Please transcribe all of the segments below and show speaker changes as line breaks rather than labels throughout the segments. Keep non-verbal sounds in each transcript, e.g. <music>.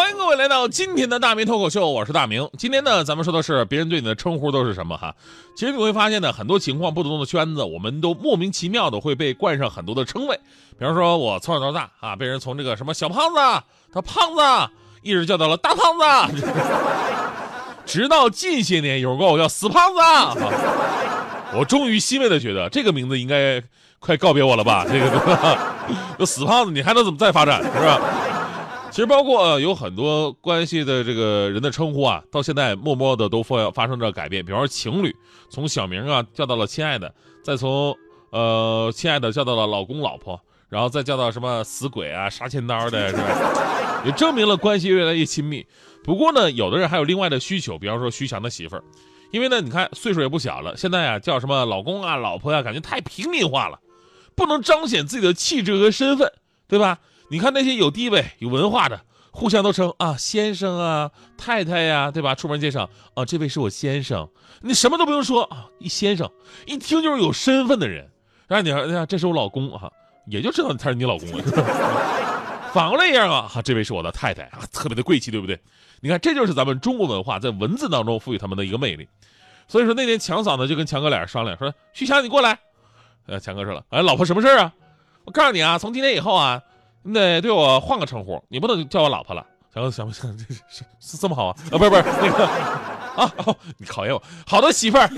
欢迎各位来到今天的大明脱口秀，我是大明。今天呢，咱们说的是别人对你的称呼都是什么哈？其实你会发现呢，很多情况不同的圈子，我们都莫名其妙的会被冠上很多的称谓。比方说，我从小到大啊，被人从这个什么小胖子、他胖子，一直叫到了大胖子，<laughs> 直到近些年有人管我叫死胖子，我终于欣慰的觉得这个名字应该快告别我了吧？这个 <laughs> 死胖子，你还能怎么再发展是吧？其实包括有很多关系的这个人的称呼啊，到现在默默的都发发生着改变。比方说情侣，从小名啊叫到了亲爱的，再从呃亲爱的叫到了老公老婆，然后再叫到什么死鬼啊、杀千刀的，是吧？也证明了关系越来越亲密。不过呢，有的人还有另外的需求，比方说徐翔的媳妇儿，因为呢，你看岁数也不小了，现在啊叫什么老公啊、老婆呀、感觉太平民化了，不能彰显自己的气质和身份，对吧？你看那些有地位、有文化的，互相都称啊先生啊、太太呀、对吧？出门介绍啊，这位是我先生，你什么都不用说啊，一先生，一听就是有身份的人。然后你说，哎呀，这是我老公啊，也就知道他是你老公了，<laughs> 反过来一样啊，哈，这位是我的太太啊，特别的贵气，对不对？你看，这就是咱们中国文化在文字当中赋予他们的一个魅力。所以说那天强嫂呢就跟强哥俩商量，说徐强你过来。呃，强哥说了，哎，老婆什么事儿啊？我告诉你啊，从今天以后啊，你得对我换个称呼，你不能叫我老婆了。强哥想不想？这是是这么好啊？啊，不是不是那个啊，哦，你考验我，好的媳妇儿。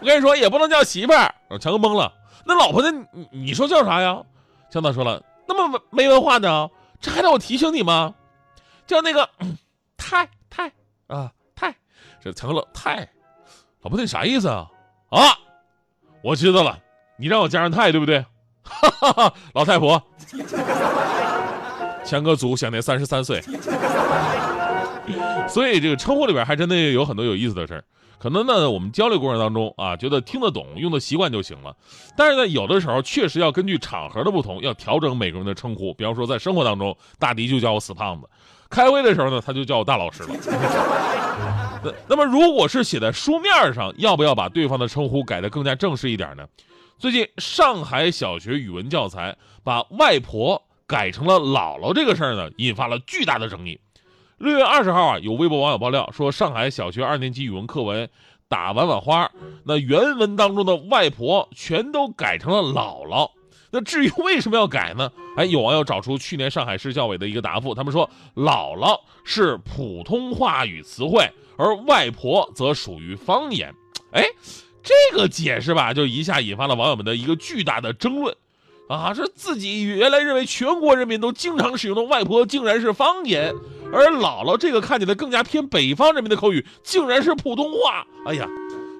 我跟你说，也不能叫媳妇儿。强哥懵了，那老婆呢？你你说叫啥呀？强嫂说了，那么没文化呢，这还让我提醒你吗？叫那个太太啊太，这强哥老太，老婆你啥意思啊？啊，我知道了，你让我加上太对不对？哈哈哈，老太婆。强哥祖享年三十三岁，所以这个称呼里边还真的有很多有意思的事儿。可能呢，我们交流过程当中啊，觉得听得懂、用的习惯就行了。但是呢，有的时候确实要根据场合的不同，要调整每个人的称呼。比方说，在生活当中，大迪就叫我死胖子；开会的时候呢，他就叫我大老师了。那么，如果是写在书面上，要不要把对方的称呼改得更加正式一点呢？最近，上海小学语文教材把外婆改成了姥姥这个事儿呢，引发了巨大的争议。六月二十号啊，有微博网友爆料说，上海小学二年级语文课文《打碗碗花》，那原文当中的外婆全都改成了姥姥。那至于为什么要改呢？哎，有网友找出去年上海市教委的一个答复，他们说姥姥是普通话语词汇，而外婆则属于方言。哎，这个解释吧，就一下引发了网友们的一个巨大的争论。啊，说自己原来认为全国人民都经常使用的外婆竟然是方言，而姥姥这个看起来更加偏北方人民的口语竟然是普通话。哎呀，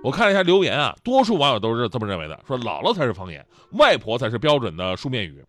我看了一下留言啊，多数网友都是这么认为的，说姥姥才是方言，外婆才是标准的书面语。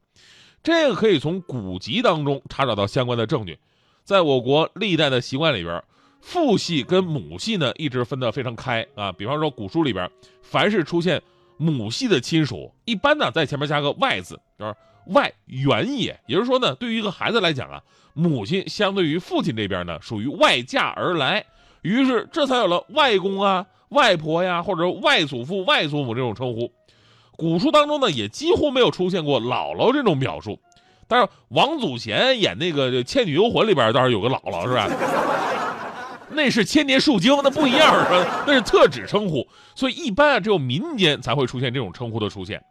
这个可以从古籍当中查找到相关的证据。在我国历代的习惯里边，父系跟母系呢一直分得非常开啊。比方说古书里边，凡是出现母系的亲属，一般呢在前面加个外字，就是外远也。也就是说呢，对于一个孩子来讲啊，母亲相对于父亲这边呢，属于外嫁而来，于是这才有了外公啊、外婆呀，或者外祖父、外祖母这种称呼。古书当中呢，也几乎没有出现过姥姥这种表述。但是王祖贤演那个《倩女幽魂》里边倒是有个姥姥，是吧？那是千年树精，那不一样，是吧？那是特指称呼，所以一般啊，只有民间才会出现这种称呼的出现。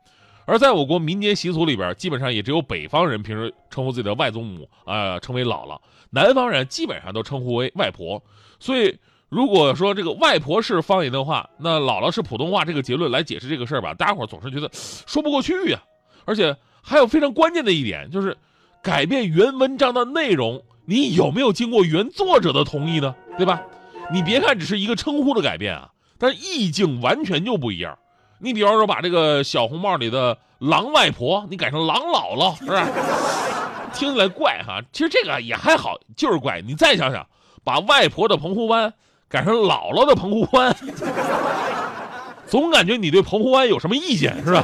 而在我国民间习俗里边，基本上也只有北方人平时称呼自己的外祖母啊、称为姥姥，南方人基本上都称呼为外婆。所以，如果说这个外婆是方言的话，那姥姥是普通话，这个结论来解释这个事儿吧，大家伙总是觉得说不过去呀。而且还有非常关键的一点，就是改变原文章的内容，你有没有经过原作者的同意呢？对吧？你别看只是一个称呼的改变啊，但意境完全就不一样。你比方说把这个小红帽里的狼外婆，你改成狼姥姥，是吧？<laughs> 听起来怪哈，其实这个也还好，就是怪。你再想想，把外婆的澎湖湾改成姥姥的澎湖湾，<laughs> 总感觉你对澎湖湾有什么意见是吧？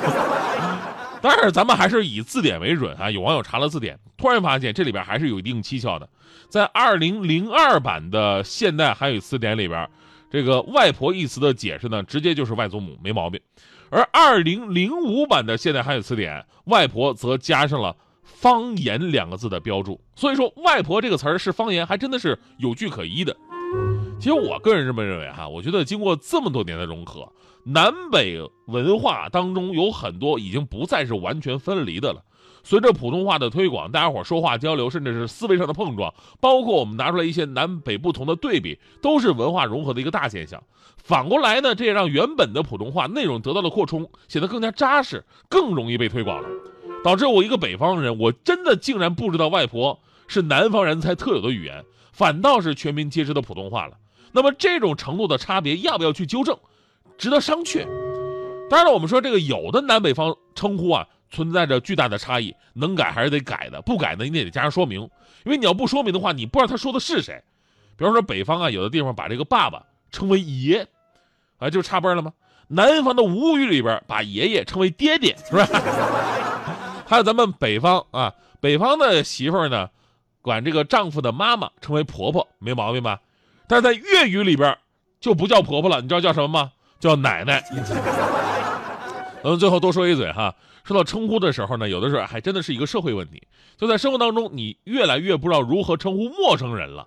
但是咱们还是以字典为准啊！有网友查了字典，突然发现这里边还是有一定蹊跷的。在二零零二版的现代汉语词典里边，这个“外婆”一词的解释呢，直接就是外祖母，没毛病。而二零零五版的现代汉语词典，“外婆”则加上了“方言”两个字的标注。所以说，“外婆”这个词儿是方言，还真的是有据可依的。其实我个人这么认为哈，我觉得经过这么多年的融合，南北文化当中有很多已经不再是完全分离的了。随着普通话的推广，大家伙说话交流，甚至是思维上的碰撞，包括我们拿出来一些南北不同的对比，都是文化融合的一个大现象。反过来呢，这也让原本的普通话内容得到了扩充，显得更加扎实，更容易被推广了。导致我一个北方人，我真的竟然不知道外婆是南方人才特有的语言，反倒是全民皆知的普通话了。那么这种程度的差别要不要去纠正，值得商榷。当然了，我们说这个有的南北方称呼啊存在着巨大的差异，能改还是得改的，不改呢你也得加上说明，因为你要不说明的话，你不知道他说的是谁。比方说北方啊，有的地方把这个爸爸称为爷，啊就差辈了吗？南方的吴语里边把爷爷称为爹爹，是吧？还有咱们北方啊，北方的媳妇儿呢，管这个丈夫的妈妈称为婆婆，没毛病吧？但是在粤语里边就不叫婆婆了，你知道叫什么吗？叫奶奶。<laughs> 嗯，最后多说一嘴哈，说到称呼的时候呢，有的时候还真的是一个社会问题。就在生活当中，你越来越不知道如何称呼陌生人了，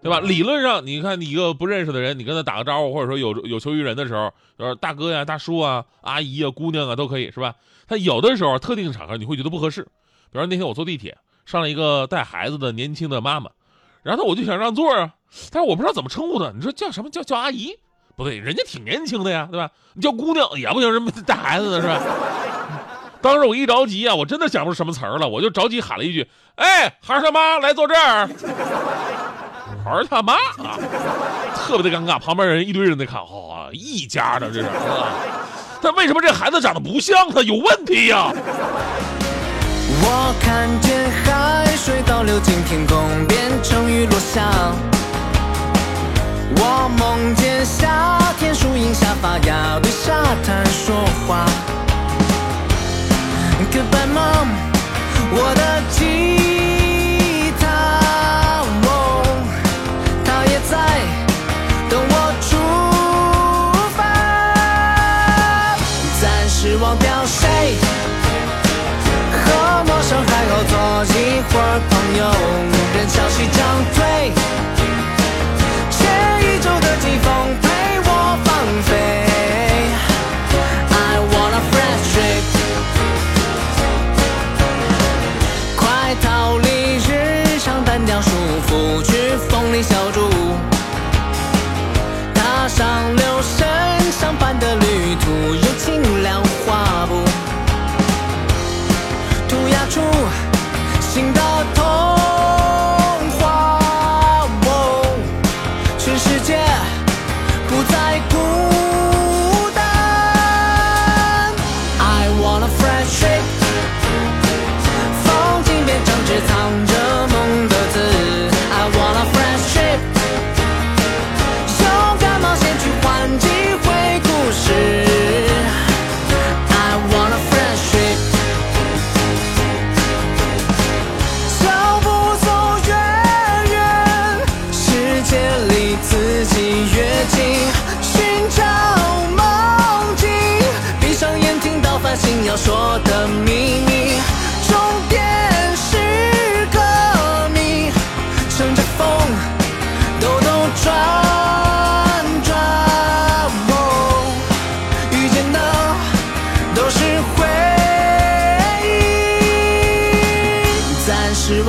对吧？理论上，你看你一个不认识的人，你跟他打个招呼，或者说有有求于人的时候，呃，大哥呀、大叔啊、阿姨啊、姑娘啊都可以，是吧？他有的时候特定场合你会觉得不合适，比如那天我坐地铁上了一个带孩子的年轻的妈妈。然后我就想让座啊，但是我不知道怎么称呼她。你说叫什么叫叫阿姨？不对，人家挺年轻的呀，对吧？你叫姑娘也不行，人带孩子的是吧？<laughs> 当时我一着急啊，我真的想不出什么词儿了，我就着急喊了一句：“哎，孩儿他妈来坐这儿。”孩儿他妈啊，特别的尴尬，旁边人一堆人在看，哦，一家的这是。但为什么这孩子长得不像他？有问题呀？
我看见海水倒流进天空，变成雨落下。我梦见夏天树荫下发芽，对沙滩说话。Goodbye mom，我的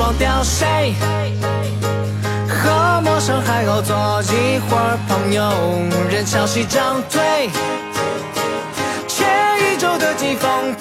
忘掉谁，和陌生海鸥做一会儿朋友，人潮汐涨退，全宇宙的季风